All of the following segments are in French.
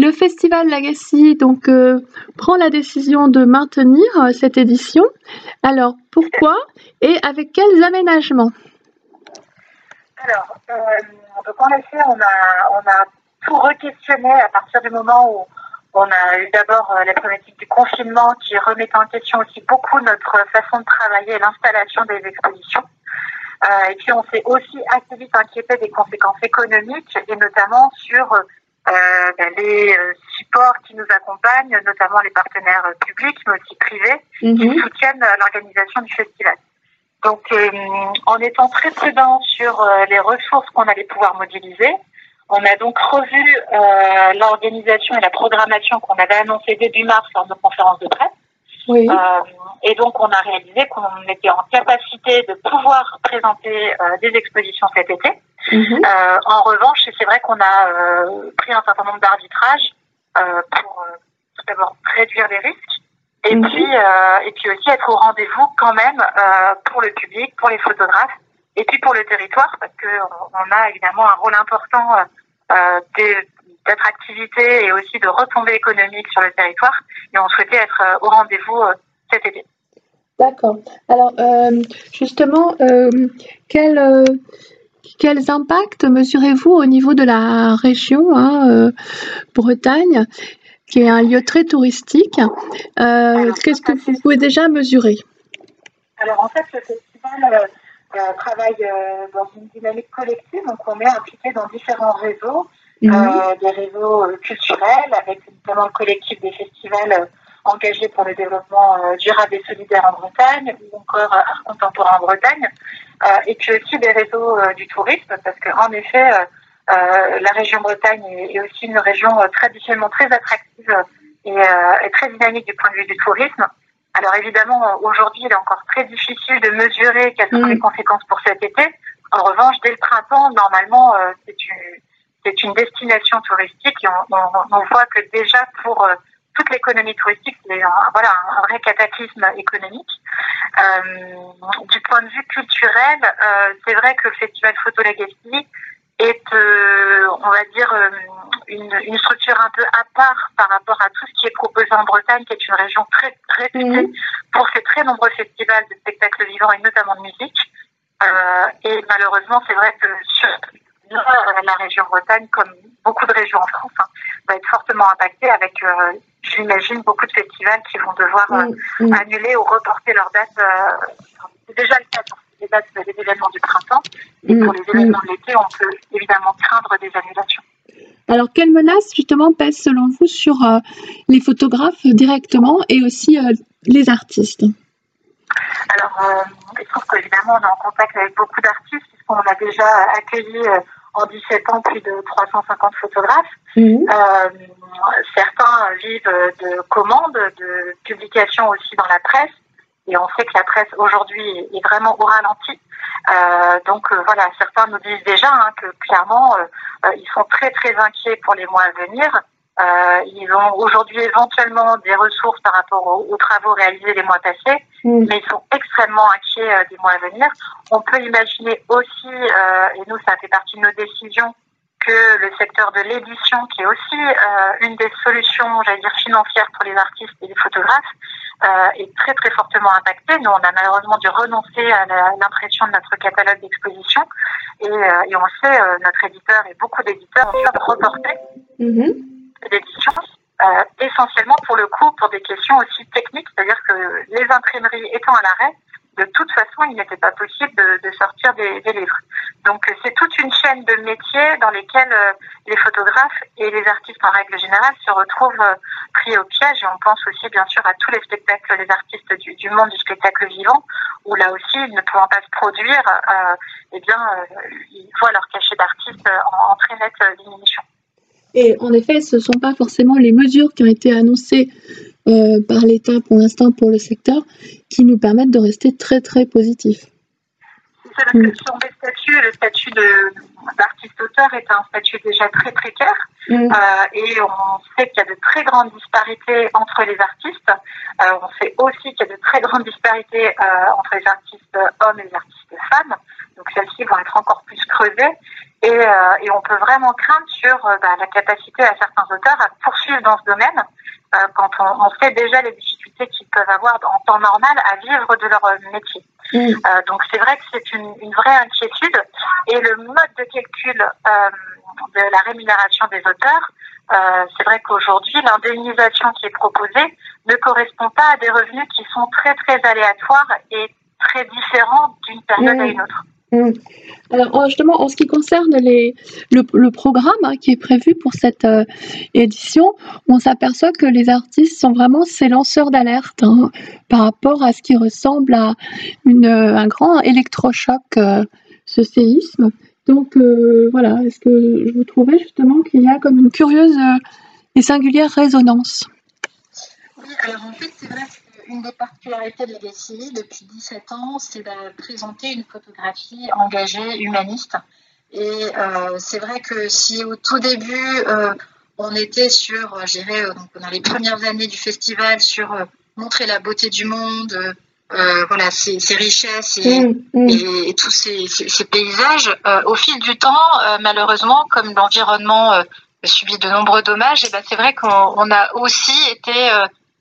le festival Legacy donc prend la décision de maintenir cette édition. Alors pourquoi et avec quels aménagements? Alors, donc en effet, on a, on a tout re-questionné à partir du moment où on a eu d'abord la problématique du confinement qui remet en question aussi beaucoup notre façon de travailler et l'installation des expositions. Euh, et puis on s'est aussi assez vite inquiété des conséquences économiques et notamment sur euh, ben, les euh, supports qui nous accompagnent, notamment les partenaires publics mais aussi privés, qui mhm. soutiennent l'organisation du festival. Donc en étant très prudent sur les ressources qu'on allait pouvoir modéliser, on a donc revu l'organisation et la programmation qu'on avait annoncée début mars lors de conférence de presse. Oui. Euh, et donc, on a réalisé qu'on était en capacité de pouvoir présenter euh, des expositions cet été. Mhm. Euh, en revanche, c'est vrai qu'on a pris un certain nombre d'arbitrages pour tout d'abord réduire les risques et mhm. puis et puis aussi être au rendez-vous quand même pour le public, pour les photographes et puis pour le territoire parce que on a évidemment un rôle important d'attractivité et aussi de retombées économiques sur le territoire. Et on souhaitait être euh, au rendez-vous euh, cet été. D'accord. Alors, euh, justement, quel, quels impacts mesurez-vous au niveau de la région hein, Bretagne, qui est un lieu très touristique Qu'est-ce que vous pouvez déjà mesurer? Alors, en fait, le festival travaille dans une dynamique collective, donc on est impliqué dans différents réseaux. Mhm. Euh, des réseaux euh, culturels, avec notamment le collectif des festivals euh, engagés pour le développement durable et solidaire en Bretagne, ou encore Art contemporain en Bretagne, et puis aussi des réseaux du tourisme, parce qu'en effet, la région Bretagne est, aussi une région traditionnellement très attractive et, et, très dynamique du point de vue du tourisme. Alors évidemment, aujourd'hui, il est encore très difficile de mesurer quelles sont les mhm. conséquences pour cet été. En revanche, dès le printemps, normalement, c'est une c'est une destination touristique et on, on, on, voit que déjà pour euh, toute l'économie touristique, c'est un, voilà, un vrai cataclysme économique. Euh, du point de vue culturel, euh, c'est vrai que le Festival Photo Legacy est, euh, on va dire, euh, une, une, structure un peu à part par rapport à tout ce qui est proposé en Bretagne, qui est une région très réputée mmh. pour ses très nombreux festivals de spectacles vivants et notamment de musique. et malheureusement, c'est vrai que sur la région Bretagne, comme beaucoup de régions en France, hein, va être fortement impactée avec, euh, j'imagine, beaucoup de festivals qui vont devoir euh, mm, mm. annuler ou reporter leurs dates. Euh, c'est déjà le cas pour les dates des événements du printemps. Et pour les mm, événements de l'été, on peut évidemment craindre des annulations. Alors, quelles menaces justement pèsent selon vous sur les photographes directement et aussi les artistes? Alors, il se trouve qu'évidemment, on est en contact avec beaucoup d'artistes, puisqu'on a déjà accueilli en 17 ans plus de 350 photographes. Mhm. Euh, certains vivent de commandes, de publications aussi dans la presse. Et on sait que la presse aujourd'hui est vraiment au ralenti. Euh, donc euh, voilà, certains nous disent déjà hein, que clairement, ils sont très très inquiets pour les mois à venir. Euh, ils ont aujourd'hui éventuellement des ressources par rapport aux, travaux réalisés les mois passés, mm. mais ils sont extrêmement inquiets euh, des mois à venir. On peut imaginer aussi, euh, et nous ça fait partie de nos décisions, que le secteur de l'édition, qui est aussi une des solutions, j'allais dire financières pour les artistes et les photographes, est très très fortement impacté. Nous, on a malheureusement dû renoncer à l'impression de notre catalogue d'exposition, et, et, on sait, notre éditeur et beaucoup d'éditeurs ont dû reporter. Mm-hmm euh, essentiellement pour le coup pour des questions aussi techniques, c'est-à-dire que les imprimeries étant à l'arrêt, de toute façon, il n'était pas possible de, sortir des, livres. Donc, c'est toute une chaîne de métiers dans lesquels euh, les photographes et les artistes en règle générale se retrouvent euh, pris au piège. Et on pense aussi, bien sûr, à tous les spectacles, les artistes du, monde du spectacle vivant, où là aussi, ne pouvant pas se produire, euh, eh bien, ils voient leur cachet d'artiste en, en très nette diminution. Et en effet, ce ne sont pas forcément les mesures qui ont été annoncées euh, par l'État pour l'instant pour le secteur qui nous permettent de rester très très positifs. C'est mm. sur les statuts, le statut d'artiste-auteur est un statut déjà très précaire mm. euh, et on sait qu'il y a de très grandes disparités entre les artistes. Euh, on sait aussi qu'il y a de très grandes disparités entre les artistes hommes et les artistes femmes. Donc celles-ci vont être encore plus creusées. Et, et on peut vraiment craindre sur bah, la capacité à certains auteurs à poursuivre dans ce domaine quand on, on, sait déjà les difficultés qu'ils peuvent avoir en temps normal à vivre de leur métier. Donc c'est vrai que c'est une, une, vraie inquiétude et le mode de calcul de la rémunération des auteurs euh, c'est vrai qu'aujourd'hui, l'indemnisation qui est proposée ne correspond pas à des revenus qui sont très très aléatoires et très différents d'une période à une autre. Mmh. Alors justement, en ce qui concerne les, le, programme hein, qui est prévu pour cette euh, édition, on s'aperçoit que les artistes sont vraiment ces lanceurs d'alerte hein, par rapport à ce qui ressemble à une, un grand électrochoc, euh, ce séisme. Donc euh, voilà, est-ce que vous trouvez justement qu'il y a comme une curieuse euh, et singulière résonance? Oui, alors en fait, c'est vrai qu'une des particularités de Legacy depuis 17 ans, c'est de présenter une photographie engagée, humaniste. Et euh, c'est vrai que si au tout début, on était sur, je dirais, dans les premières années du festival, sur montrer la beauté du monde, euh, voilà, ces, richesses et, mm, mm. tous ces, paysages. Euh, au fil du temps, euh, malheureusement, comme l'environnement subit de nombreux dommages, et ben c'est vrai qu'on a aussi été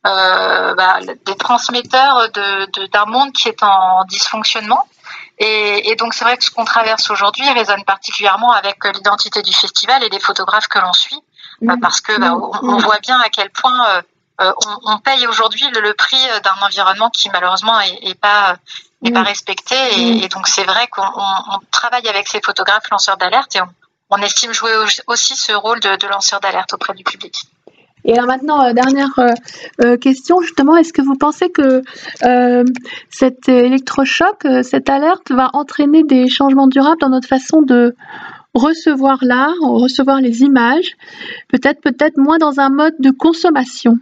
bah, des transmetteurs de, d'un monde qui est en dysfonctionnement. Et, donc c'est vrai que ce qu'on traverse aujourd'hui résonne particulièrement avec l'identité du festival et des photographes que l'on suit, mm. parce que bah, on, voit bien à quel point euh, on, paye aujourd'hui le, prix d'un environnement qui malheureusement est, pas n'est pas mm. respecté mm. et, donc c'est vrai qu'on travaille avec ces photographes lanceurs d'alerte et on, estime jouer aussi ce rôle de, lanceur d'alerte auprès du public. Et alors maintenant, euh, dernière euh, question, justement, est-ce que vous pensez que cet électrochoc, cette alerte va entraîner des changements durables dans notre façon de recevoir l'art, recevoir les images, peut-être peut-être moins dans un mode de consommation?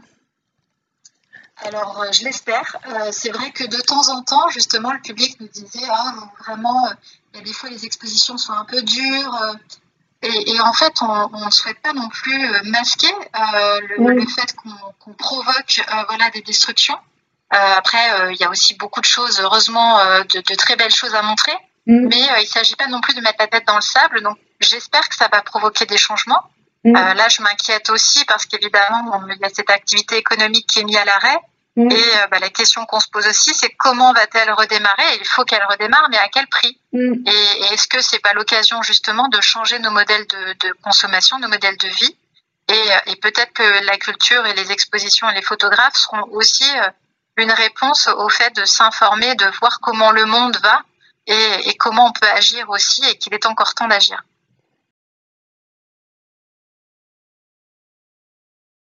Alors, euh, je l'espère. Euh, c'est vrai que de temps en temps, justement, le public nous disait Ah, vraiment, euh, il y a des fois les expositions sont un peu dures. Et, en fait, on ne souhaite pas non plus masquer le, fait qu'on provoque voilà, des destructions. après, il y a aussi beaucoup de choses, heureusement, de, très belles choses à montrer. Mm. Mais il ne s'agit pas non plus de mettre la tête dans le sable. Donc, j'espère que ça va provoquer des changements. Mm. Euh, là, je m'inquiète aussi parce qu'évidemment, il y a cette activité économique qui est mise à l'arrêt. Mm. Et euh, bah, la question qu'on se pose aussi, c'est comment va-t-elle redémarrer? Il faut qu'elle redémarre, mais à quel prix? Mm. Et, est-ce que c'est pas l'occasion justement de changer nos modèles de, consommation, nos modèles de vie? Et, euh, et peut-être que la culture et les expositions et les photographes seront aussi une réponse au fait de s'informer, de voir comment le monde va et, et comment on peut agir aussi, et qu'il est encore temps d'agir.